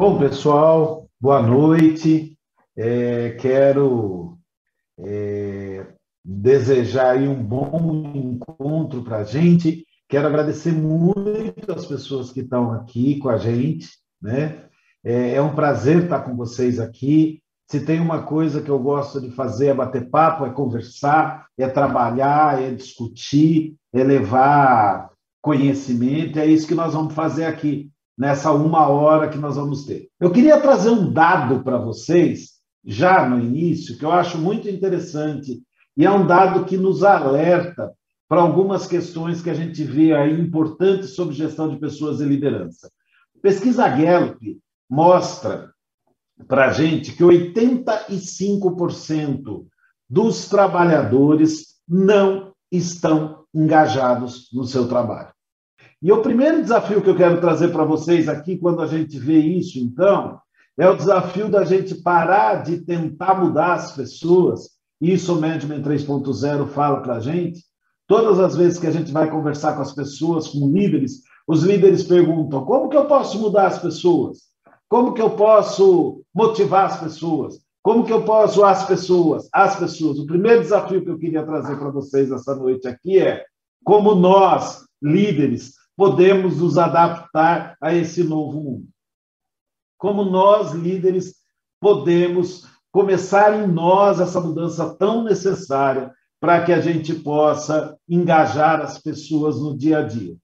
Bom, pessoal, boa noite. É, quero é, desejar um bom encontro para a gente. Quero agradecer muito as pessoas que estão aqui com a gente, né? É, é um prazer estar com vocês aqui. Se tem uma coisa que eu gosto de fazer é bater papo, é conversar, é trabalhar, é discutir, é levar conhecimento. É isso que nós vamos fazer aqui nessa uma hora que nós vamos ter. Eu queria trazer um dado para vocês já no início que eu acho muito interessante e é um dado que nos alerta para algumas questões que a gente vê aí importantes sobre gestão de pessoas e liderança. Pesquisa Gallup mostra para a gente que 85% dos trabalhadores não estão engajados no seu trabalho. E o primeiro desafio que eu quero trazer para vocês aqui, quando a gente vê isso, então, é o desafio da gente parar de tentar mudar as pessoas. Isso o Management 3.0 fala para a gente. Todas as vezes que a gente vai conversar com as pessoas, com líderes, os líderes perguntam: como que eu posso mudar as pessoas? Como que eu posso motivar as pessoas? Como que eu posso as pessoas, as pessoas? O primeiro desafio que eu queria trazer para vocês essa noite aqui é como nós, líderes, podemos nos adaptar a esse novo mundo. Como nós, líderes, podemos começar em nós essa mudança tão necessária para que a gente possa engajar as pessoas no dia a dia.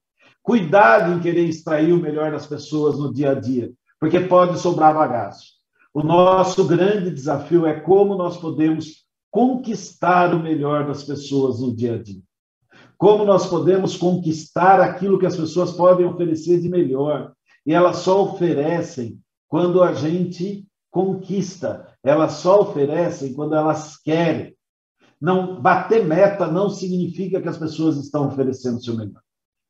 Cuidado em querer extrair o melhor das pessoas no dia a dia, porque pode sobrar bagaço. O nosso grande desafio é como nós podemos conquistar o melhor das pessoas no dia a dia. Como nós podemos conquistar aquilo que as pessoas podem oferecer de melhor. E elas só oferecem quando a gente conquista. Elas só oferecem quando elas querem. Não bater meta não significa que as pessoas estão oferecendo o seu melhor.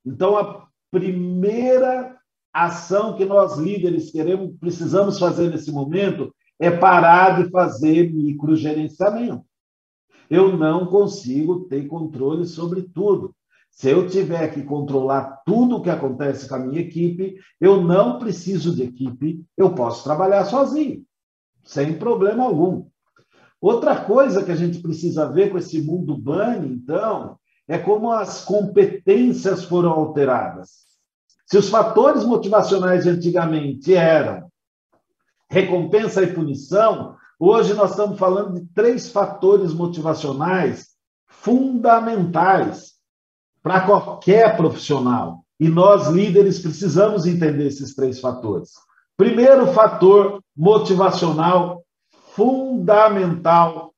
Então a primeira ação que nós líderes queremos, precisamos fazer nesse momento é parar de fazer microgerenciamento. Eu não consigo ter controle sobre tudo. Se eu tiver que controlar tudo o que acontece com a minha equipe, eu não preciso de equipe, eu posso trabalhar sozinho, sem problema algum. Outra coisa que a gente precisa ver com esse mundo bunny, então, é como as competências foram alteradas. Se os fatores motivacionais antigamente eram recompensa e punição, hoje nós estamos falando de três fatores motivacionais fundamentais para qualquer profissional. E nós, líderes, precisamos entender esses três fatores. Primeiro fator motivacional fundamental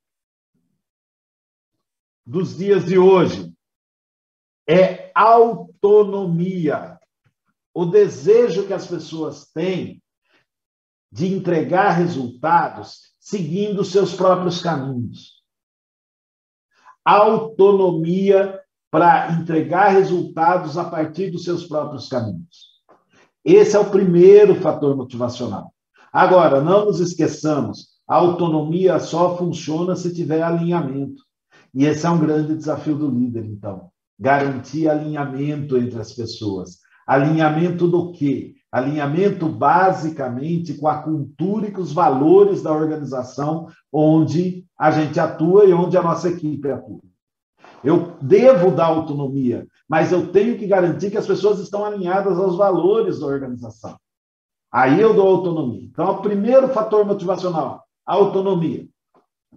dos dias de hoje é autonomia o desejo que as pessoas têm de entregar resultados seguindo seus próprios caminhos. Autonomia para entregar resultados a partir dos seus próprios caminhos. Esse é o primeiro fator motivacional. Agora, não nos esqueçamos, a autonomia só funciona se tiver alinhamento. E esse é um grande desafio do líder, então. Garantir alinhamento entre as pessoas. Alinhamento do quê? Alinhamento basicamente com a cultura e com os valores da organização onde a gente atua e onde a nossa equipe atua. Eu devo dar autonomia, mas eu tenho que garantir que as pessoas estão alinhadas aos valores da organização. Aí eu dou autonomia. Então, o primeiro fator motivacional, autonomia.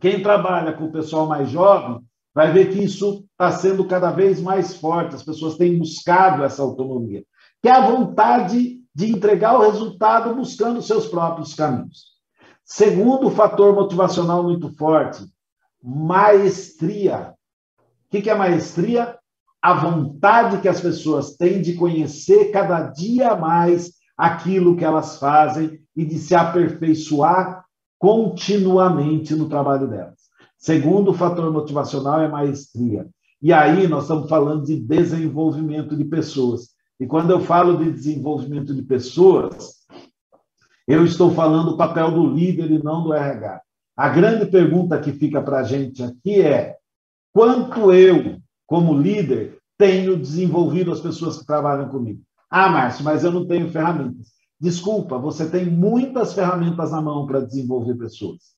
Quem trabalha com o pessoal mais jovem vai ver que isso está sendo cada vez mais forte, as pessoas têm buscado essa autonomia que é a vontade de entregar o resultado buscando seus próprios caminhos. Segundo fator motivacional muito forte, maestria. O que é maestria? A vontade que as pessoas têm de conhecer cada dia mais aquilo que elas fazem e de se aperfeiçoar continuamente no trabalho delas. Segundo fator motivacional é maestria. E aí nós estamos falando de desenvolvimento de pessoas. E quando eu falo de desenvolvimento de pessoas, eu estou falando do papel do líder e não do RH. A grande pergunta que fica para a gente aqui é: quanto eu, como líder, tenho desenvolvido as pessoas que trabalham comigo? Ah, Márcio, mas eu não tenho ferramentas. desculpa, você tem muitas ferramentas na mão para desenvolver pessoas.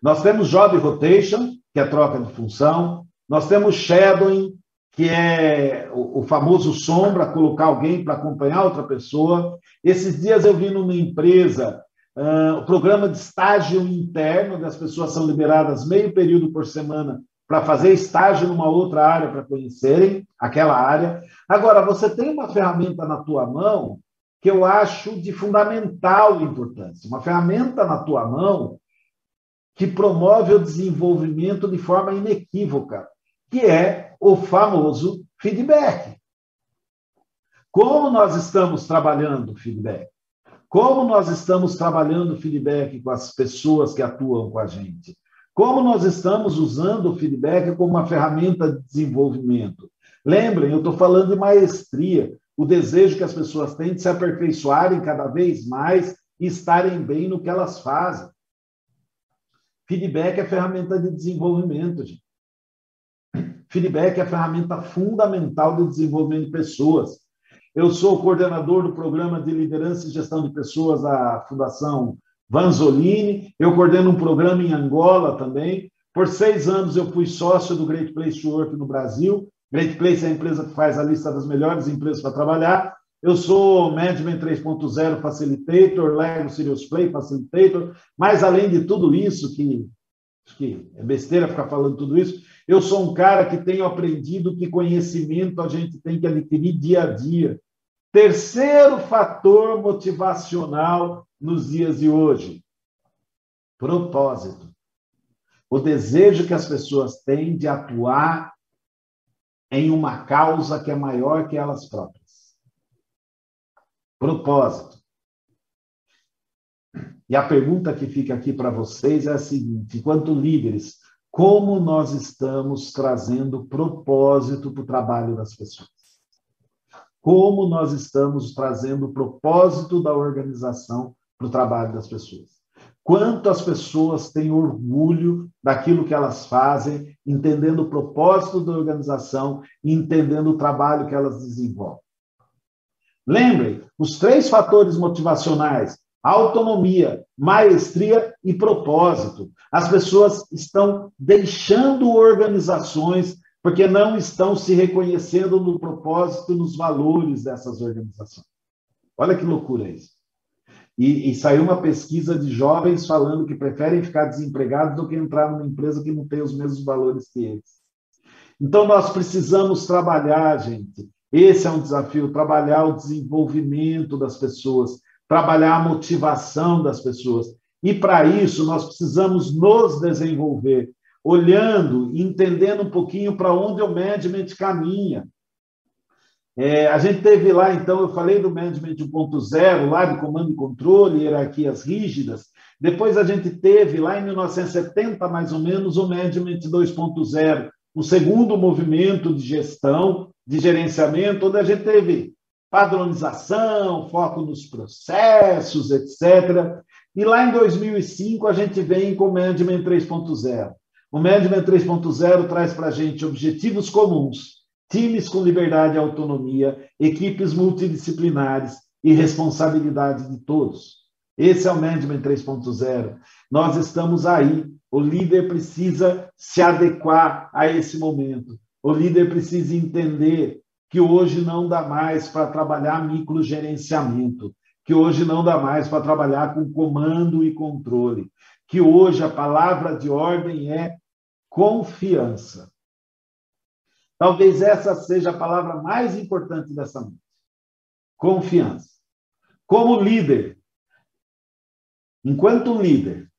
Nós temos Job Rotation, que é troca de função, nós temos Shadowing, que é o, famoso sombra, colocar alguém para acompanhar outra pessoa. Esses dias eu vi numa empresa uh, o programa de estágio interno, as pessoas são liberadas meio período por semana para fazer estágio numa outra área para conhecerem aquela área. Agora, você tem uma ferramenta na tua mão que eu acho de fundamental importância, uma ferramenta na tua mão que promove o desenvolvimento de forma inequívoca, que é o famoso feedback. Como nós estamos trabalhando feedback? Como nós estamos trabalhando feedback com as pessoas que atuam com a gente? Como nós estamos usando o feedback como uma ferramenta de desenvolvimento? Lembrem, eu estou falando de maestria, o desejo que as pessoas têm de se aperfeiçoarem cada vez mais e estarem bem no que elas fazem. Feedback é ferramenta de desenvolvimento, gente. Feedback é ferramenta fundamental de desenvolvimento de pessoas. Eu sou coordenador do programa de liderança e gestão de pessoas da Fundação Vanzolini. Eu coordeno um programa em Angola também. Por seis anos eu fui sócio do Great Place to Work no Brasil. Great Place é a empresa que faz a lista das melhores empresas para trabalhar. Eu sou Management 3.0 Facilitator, Lego Serious Play Facilitator, mas além de tudo isso, que, que é besteira ficar falando tudo isso, eu sou um cara que tenho aprendido que conhecimento a gente tem que adquirir dia a dia. Terceiro fator motivacional nos dias de hoje: propósito. O desejo que as pessoas têm de atuar em uma causa que é maior que elas próprias propósito. E a pergunta que fica aqui para vocês é a seguinte: enquanto líderes, como nós estamos trazendo propósito para o trabalho das pessoas? Como nós estamos trazendo o propósito da organização para o trabalho das pessoas? Quanto as pessoas têm orgulho daquilo que elas fazem, entendendo o propósito da organização e entendendo o trabalho que elas desenvolvem? Lembrem, os três fatores motivacionais: autonomia, maestria e propósito. As pessoas estão deixando organizações porque não estão se reconhecendo no propósito nos valores dessas organizações. Olha que loucura isso. E, e, saiu uma pesquisa de jovens falando que preferem ficar desempregados do que entrar numa empresa que não tem os mesmos valores que eles. Então, nós precisamos trabalhar, gente, esse é um desafio, trabalhar o desenvolvimento das pessoas, trabalhar a motivação das pessoas. E para isso nós precisamos nos desenvolver, olhando entendendo um pouquinho para onde o management caminha. É, a gente teve lá, então, eu falei do management 1.0, lá de comando e controle, hierarquias rígidas. Depois a gente teve, lá em 1970, mais ou menos, o management 2.0, o segundo movimento de gestão, de gerenciamento, onde a gente teve padronização, foco nos processos, etc. E lá em 2005 a gente vem com o Management 3.0. O Management 3.0 traz para a gente objetivos comuns, times com liberdade e autonomia, equipes multidisciplinares e responsabilidade de todos. Esse é o Management 3.0. Nós estamos aí. O líder precisa se adequar a esse momento. O líder precisa entender que hoje não dá mais para trabalhar microgerenciamento, que hoje não dá mais para trabalhar com comando e controle, que hoje a palavra de ordem é confiança. Talvez essa seja a palavra mais importante dessa noite. Confiança. Como líder, enquanto líder,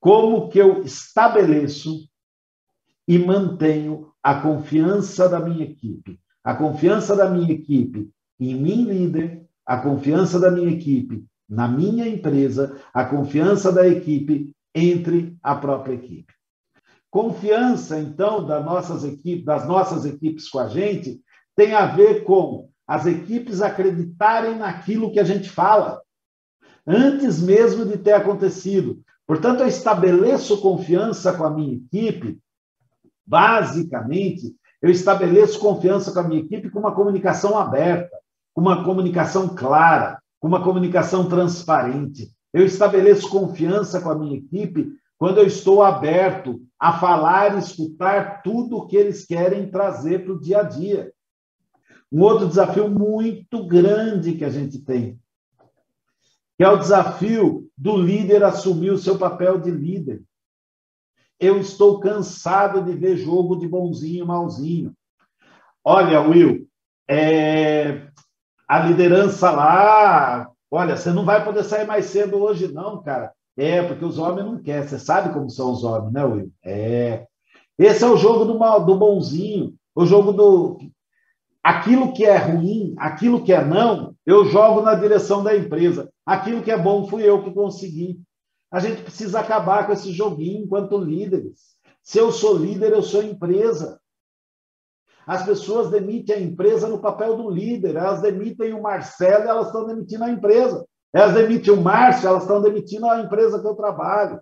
como que eu estabeleço e mantenho a confiança da minha equipe, a confiança da minha equipe em mim, líder, a confiança da minha equipe na minha empresa, a confiança da equipe entre a própria equipe. Confiança, então, das nossas equipes, das nossas equipes com a gente, tem a ver com as equipes acreditarem naquilo que a gente fala, antes mesmo de ter acontecido. Portanto, eu estabeleço confiança com a minha equipe, basicamente, eu estabeleço confiança com a minha equipe com uma comunicação aberta, com uma comunicação clara, com uma comunicação transparente. Eu estabeleço confiança com a minha equipe quando eu estou aberto a falar e escutar tudo o que eles querem trazer para o dia a dia. Um outro desafio muito grande que a gente tem, que é o desafio do líder assumir o seu papel de líder. Eu estou cansado de ver jogo de bonzinho e malzinho. Olha, Will, é, a liderança lá, olha, você não vai poder sair mais cedo hoje, não, cara. É, porque os homens não querem. Você sabe como são os homens, né, Will? É. Esse é o jogo do, mal, do bonzinho, o jogo do. Aquilo que é ruim, aquilo que é não, eu jogo na direção da empresa. Aquilo que é bom fui eu que consegui. A gente precisa acabar com esse joguinho enquanto líderes. Se eu sou líder, eu sou empresa. As pessoas demitem a empresa no papel do líder, elas demitem o Marcelo, elas estão demitindo a empresa. Elas demitem o Márcio, elas estão demitindo a empresa que eu trabalho.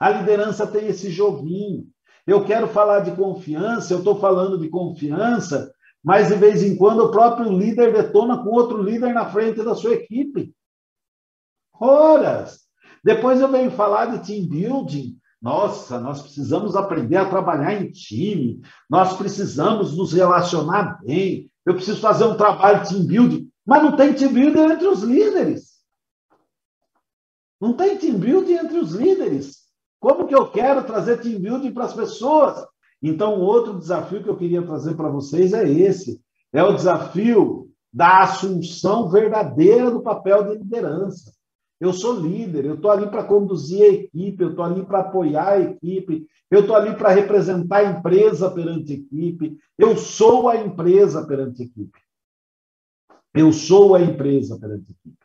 A liderança tem esse joguinho. Eu quero falar de confiança, eu estou falando de confiança, mas de vez em quando o próprio líder detona com outro líder na frente da sua equipe. Horas! Depois eu venho falar de team building. Nossa, nós precisamos aprender a trabalhar em time, nós precisamos nos relacionar bem, eu preciso fazer um trabalho de team building. Mas não tem team building entre os líderes. Não tem team building entre os líderes. Como que eu quero trazer team building para as pessoas? Então, outro desafio que eu queria trazer para vocês é esse: é o desafio da assunção verdadeira do papel de liderança. Eu sou líder, eu estou ali para conduzir a equipe, eu estou ali para apoiar a equipe, eu estou ali para representar a empresa perante a equipe, eu sou a empresa perante a equipe. Eu sou a empresa perante a equipe.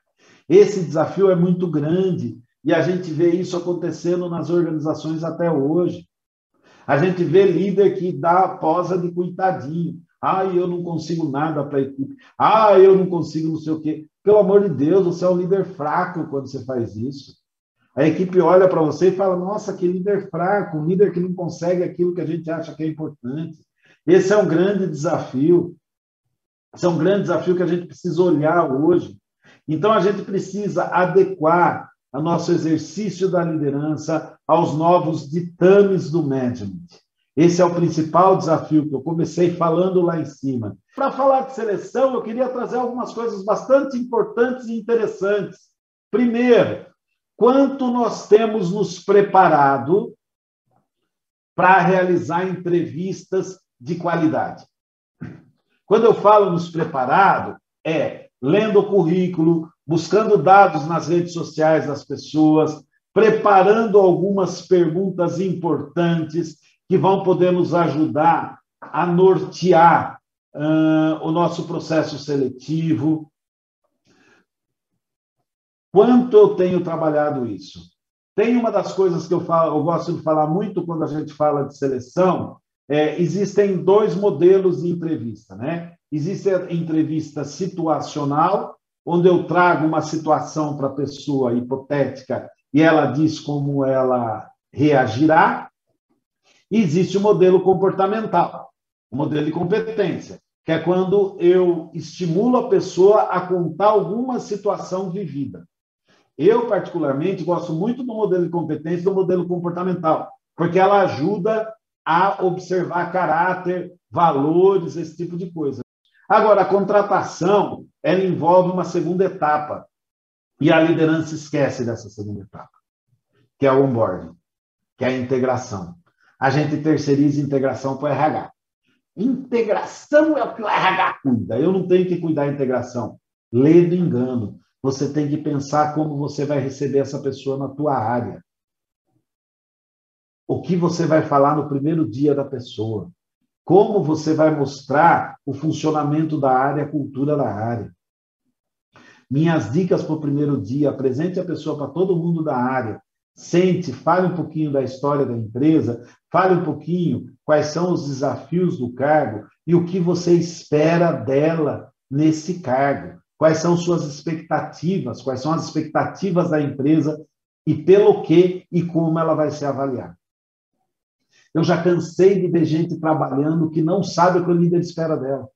Esse desafio é muito grande e a gente vê isso acontecendo nas organizações até hoje. A gente vê líder que dá a posa de coitadinho. Ah, eu não consigo nada para a equipe. Ah, eu não consigo não sei o quê. Pelo amor de Deus, você é um líder fraco quando você faz isso. A equipe olha para você e fala: Nossa, que líder fraco, um líder que não consegue aquilo que a gente acha que é importante. Esse é um grande desafio. Esse é um grande desafio que a gente precisa olhar hoje. Então, a gente precisa adequar o nosso exercício da liderança aos novos ditames do management. Esse é o principal desafio que eu comecei falando lá em cima. Para falar de seleção, eu queria trazer algumas coisas bastante importantes e interessantes. Primeiro, quanto nós temos nos preparado para realizar entrevistas de qualidade. Quando eu falo nos preparado, é lendo o currículo, buscando dados nas redes sociais das pessoas, preparando algumas perguntas importantes que vão poder nos ajudar a nortear uh, o nosso processo seletivo. Quanto eu tenho trabalhado isso? Tem uma das coisas que eu, falo, eu gosto de falar muito quando a gente fala de seleção, é, existem dois modelos de entrevista, né? Existe a entrevista situacional, onde eu trago uma situação para a pessoa hipotética e ela diz como ela reagirá. E existe o modelo comportamental, o modelo de competência, que é quando eu estimulo a pessoa a contar alguma situação vivida. Eu, particularmente, gosto muito do modelo de competência e do modelo comportamental, porque ela ajuda a observar caráter, valores, esse tipo de coisa. Agora, a contratação, ela envolve uma segunda etapa. E a liderança esquece dessa segunda etapa, que é o onboarding, que é a integração. A gente terceiriza a integração para o RH. Integração é o que o RH cuida. Eu não tenho que cuidar da integração. Lê do engano. Você tem que pensar como você vai receber essa pessoa na tua área o que você vai falar no primeiro dia da pessoa, como você vai mostrar o funcionamento da área, a cultura da área. Minhas dicas para o primeiro dia: apresente a pessoa para todo mundo da área. Sente, fale um pouquinho da história da empresa, fale um pouquinho quais são os desafios do cargo e o que você espera dela nesse cargo. Quais são suas expectativas, quais são as expectativas da empresa e pelo que e como ela vai ser avaliada. Eu já cansei de ver gente trabalhando que não sabe o que o líder espera dela.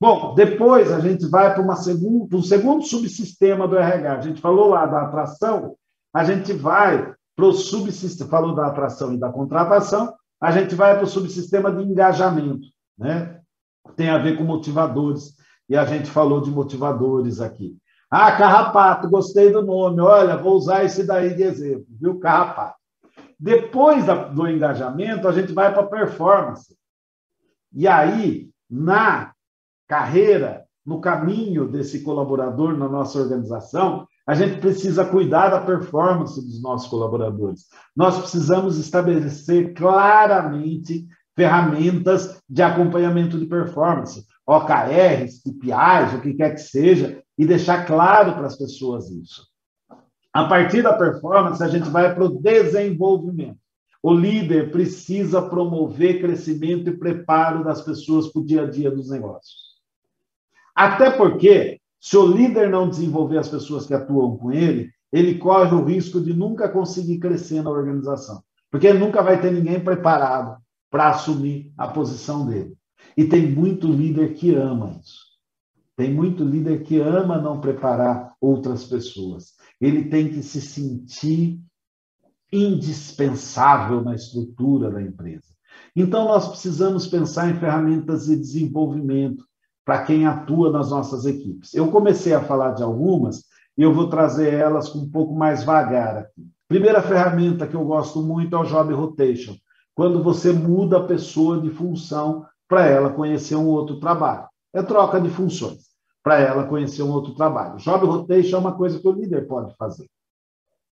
Bom, depois a gente vai para, uma segundo, um segundo subsistema do RH. A gente falou lá da atração, a gente vai para o subsistema, falou da atração e da contratação, a gente vai para o subsistema de engajamento, né? Tem a ver com motivadores, e a gente falou de motivadores aqui. Ah, carrapato, gostei do nome, olha, vou usar esse daí de exemplo, viu? Carrapato. Depois do engajamento, a gente vai para a performance. E aí, na carreira, no caminho desse colaborador na nossa organização, a gente precisa cuidar da performance dos nossos colaboradores. Nós precisamos estabelecer claramente ferramentas de acompanhamento de performance, OKRs, KPIs, o que quer que seja, e deixar claro para as pessoas isso. A partir da performance, a gente vai para o desenvolvimento. O líder precisa promover crescimento e preparo das pessoas para o dia a dia dos negócios. Até porque, se o líder não desenvolver as pessoas que atuam com ele, ele corre o risco de nunca conseguir crescer na organização. Porque ele nunca vai ter ninguém preparado para assumir a posição dele. E tem muito líder que ama isso. Tem muito líder que ama não preparar outras pessoas. Ele tem que se sentir indispensável na estrutura da empresa. Então, nós precisamos pensar em ferramentas de desenvolvimento para quem atua nas nossas equipes. Eu comecei a falar de algumas e eu vou trazer elas com um pouco mais vagar aqui. Primeira ferramenta que eu gosto muito é o Job Rotation, quando você muda a pessoa de função para ela conhecer um outro trabalho. É troca de funções para ela conhecer um outro trabalho. Job rotation é uma coisa que o líder pode fazer.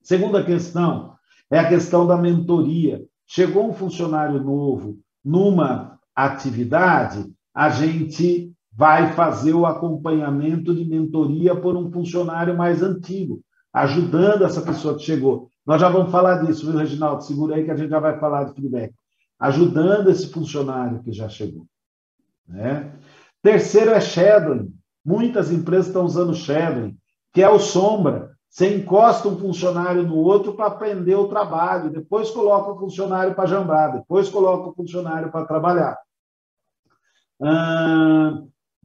Segunda questão é a questão da mentoria. Chegou um funcionário novo numa atividade, a gente vai fazer o acompanhamento de mentoria por um funcionário mais antigo, ajudando essa pessoa que chegou. Nós já vamos falar disso, viu, Reginaldo? Segura aí que a gente já vai falar de feedback. Ajudando esse funcionário que já chegou. Né? Terceiro é shadowing. Muitas empresas estão usando shadowing, que é o sombra. Você encosta um funcionário no outro para aprender o trabalho, depois coloca o funcionário para jambrar, depois coloca o funcionário para trabalhar.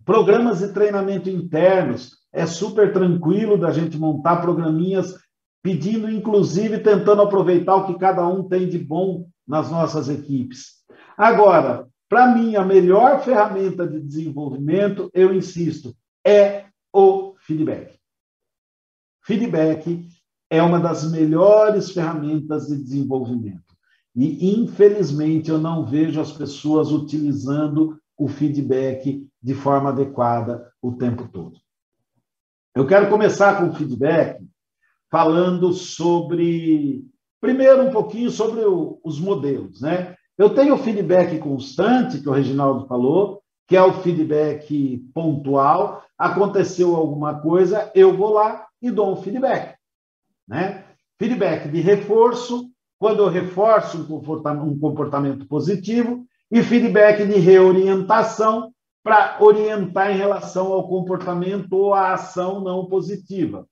Programas de treinamento internos. É super tranquilo da gente montar programinhas, pedindo, inclusive, tentando aproveitar o que cada um tem de bom nas nossas equipes. Agora, para mim, a melhor ferramenta de desenvolvimento, eu insisto, é o feedback. Feedback é uma das melhores ferramentas de desenvolvimento. E, infelizmente, eu não vejo as pessoas utilizando o feedback de forma adequada o tempo todo. Eu quero começar com o feedback falando sobre, primeiro, um pouquinho sobre o, os modelos. Né? Eu tenho o feedback constante, que o Reginaldo falou, que é o feedback pontual. Aconteceu alguma coisa, eu vou lá e dou um feedback. Né? Feedback de reforço, quando eu reforço um comportamento positivo, e feedback de reorientação, para orientar em relação ao comportamento ou à ação não positiva.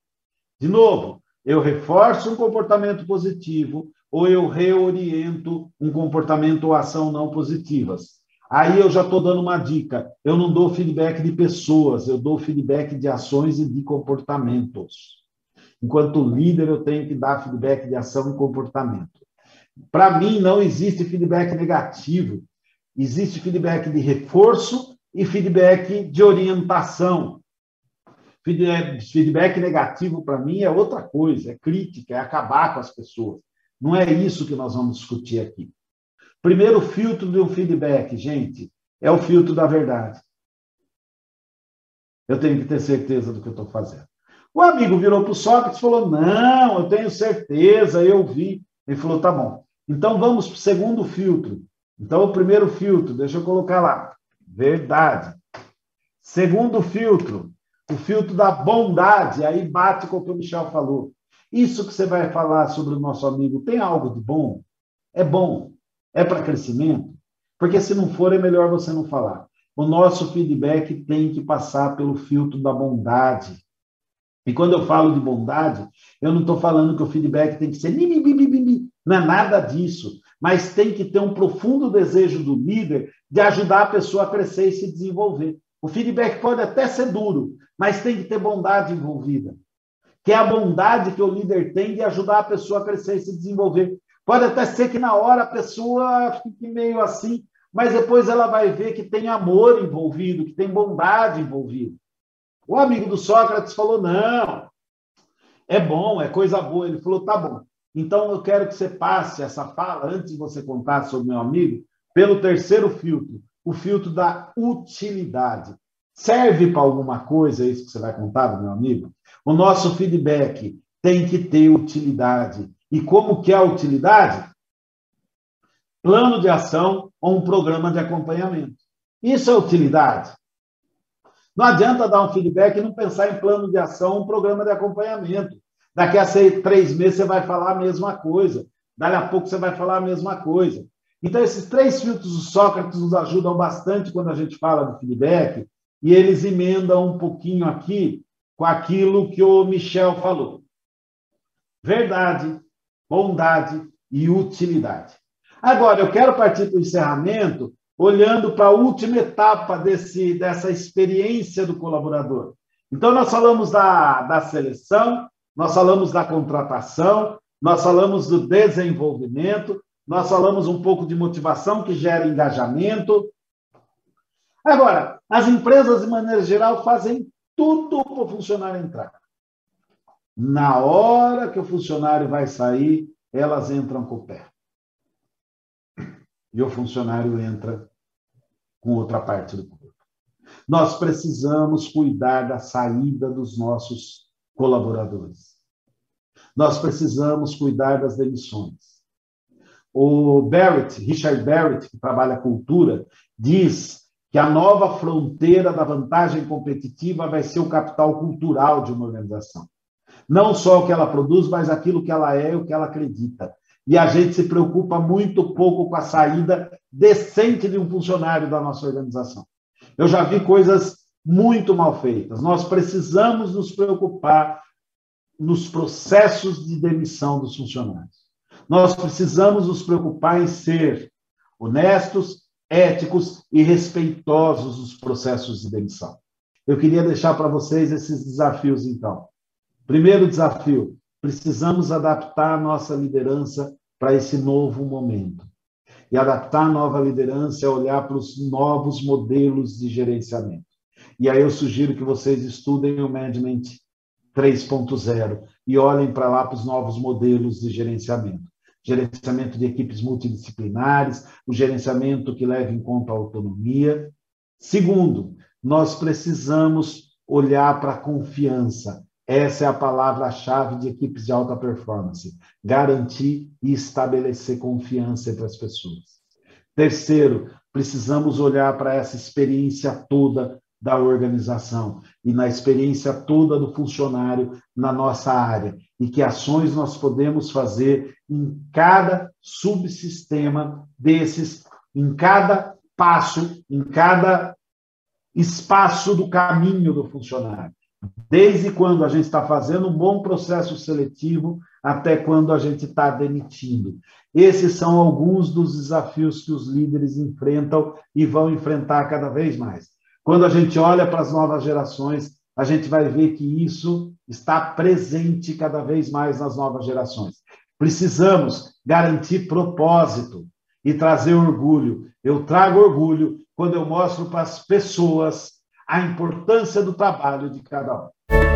De novo, eu reforço um comportamento positivo ou eu reoriento um comportamento ou ação não positivas. Aí eu já estou dando uma dica. Eu não dou feedback de pessoas, eu dou feedback de ações e de comportamentos. Enquanto líder, eu tenho que dar feedback de ação e comportamento. Para mim, não existe feedback negativo. Existe feedback de reforço e feedback de orientação. Feedback negativo, para mim, é outra coisa, é crítica, é acabar com as pessoas. Não é isso que nós vamos discutir aqui. Primeiro filtro de um feedback, gente, é o filtro da verdade. Eu tenho que ter certeza do que eu estou fazendo. O amigo virou para o Sócrates e falou: Não, eu tenho certeza, eu vi. Ele falou: Tá bom. Então vamos para o segundo filtro. Então, o primeiro filtro, deixa eu colocar lá: verdade. Segundo filtro, o filtro da bondade. Aí bate com o que o Michel falou. Isso que você vai falar sobre o nosso amigo tem algo de bom? É bom. É para crescimento? Porque se não for, é melhor você não falar. O nosso feedback tem que passar pelo filtro da bondade. E quando eu falo de bondade, eu não estou falando que o feedback tem que ser não é nada disso, mas tem que ter um profundo desejo do líder de ajudar a pessoa a crescer e se desenvolver. O feedback pode até ser duro, mas tem que ter bondade envolvida. Que é a bondade que o líder tem de ajudar a pessoa a crescer e se desenvolver. Pode até ser que na hora a pessoa fique meio assim, mas depois ela vai ver que tem amor envolvido, que tem bondade envolvida. O amigo do Sócrates falou: não, é bom, é coisa boa. Ele falou: tá bom. Então eu quero que você passe essa fala, antes de você contar sobre meu amigo, pelo terceiro filtro, o filtro da utilidade. Serve para alguma coisa isso que você vai contar, meu amigo? O nosso feedback tem que ter utilidade. E como que é a utilidade? Plano de ação ou um programa de acompanhamento. Isso é utilidade. Não adianta dar um feedback e não pensar em plano de ação ou um programa de acompanhamento. Daqui a seis, três meses você vai falar a mesma coisa. Daqui a pouco você vai falar a mesma coisa. Então, esses três filtros do Sócrates nos ajudam bastante quando a gente fala do feedback, e eles emendam um pouquinho aqui com aquilo que o Michel falou. Verdade, bondade e utilidade. Agora, eu quero partir para o encerramento olhando para a última etapa desse, dessa experiência do colaborador. Então, nós falamos da, da seleção, nós falamos da contratação, nós falamos do desenvolvimento, nós falamos um pouco de motivação que gera engajamento. Agora, as empresas, de maneira geral, fazem tudo para o funcionário entrar. Na hora que o funcionário vai sair, elas entram com o pé. E o funcionário entra com outra parte do corpo. Nós precisamos cuidar da saída dos nossos colaboradores. Nós precisamos cuidar das demissões. O Barrett, Richard Barrett, que trabalha cultura, diz que a nova fronteira da vantagem competitiva vai ser o capital cultural de uma organização. Não só o que ela produz, mas aquilo que ela é e o que ela acredita. E a gente se preocupa muito pouco com a saída decente de um funcionário da nossa organização. Eu já vi coisas muito mal feitas. Nós precisamos nos preocupar nos processos de demissão dos funcionários. Nós precisamos nos preocupar em ser honestos, éticos e respeitosos nos processos de demissão. Eu queria deixar para vocês esses desafios, então. Primeiro desafio: precisamos adaptar a nossa liderança para esse novo momento. E adaptar a nova liderança é olhar para os novos modelos de gerenciamento. E aí eu sugiro que vocês estudem o Management 3.0 e olhem para lá para os novos modelos de gerenciamento gerenciamento de equipes multidisciplinares, o gerenciamento que leva em conta a autonomia. Segundo, nós precisamos olhar para a confiança. Essa é a palavra-chave de equipes de alta performance. Garantir e estabelecer confiança entre as pessoas. Terceiro, precisamos olhar para essa experiência toda da organização e na experiência toda do funcionário na nossa área e que ações nós podemos fazer em cada subsistema desses, em cada passo, em cada espaço do caminho do funcionário. Desde quando a gente está fazendo um bom processo seletivo até quando a gente está demitindo. Esses são alguns dos desafios que os líderes enfrentam e vão enfrentar cada vez mais. Quando a gente olha para as novas gerações, a gente vai ver que isso está presente cada vez mais nas novas gerações. Precisamos garantir propósito e trazer orgulho. Eu trago orgulho quando eu mostro para as pessoas a importância do trabalho de cada um.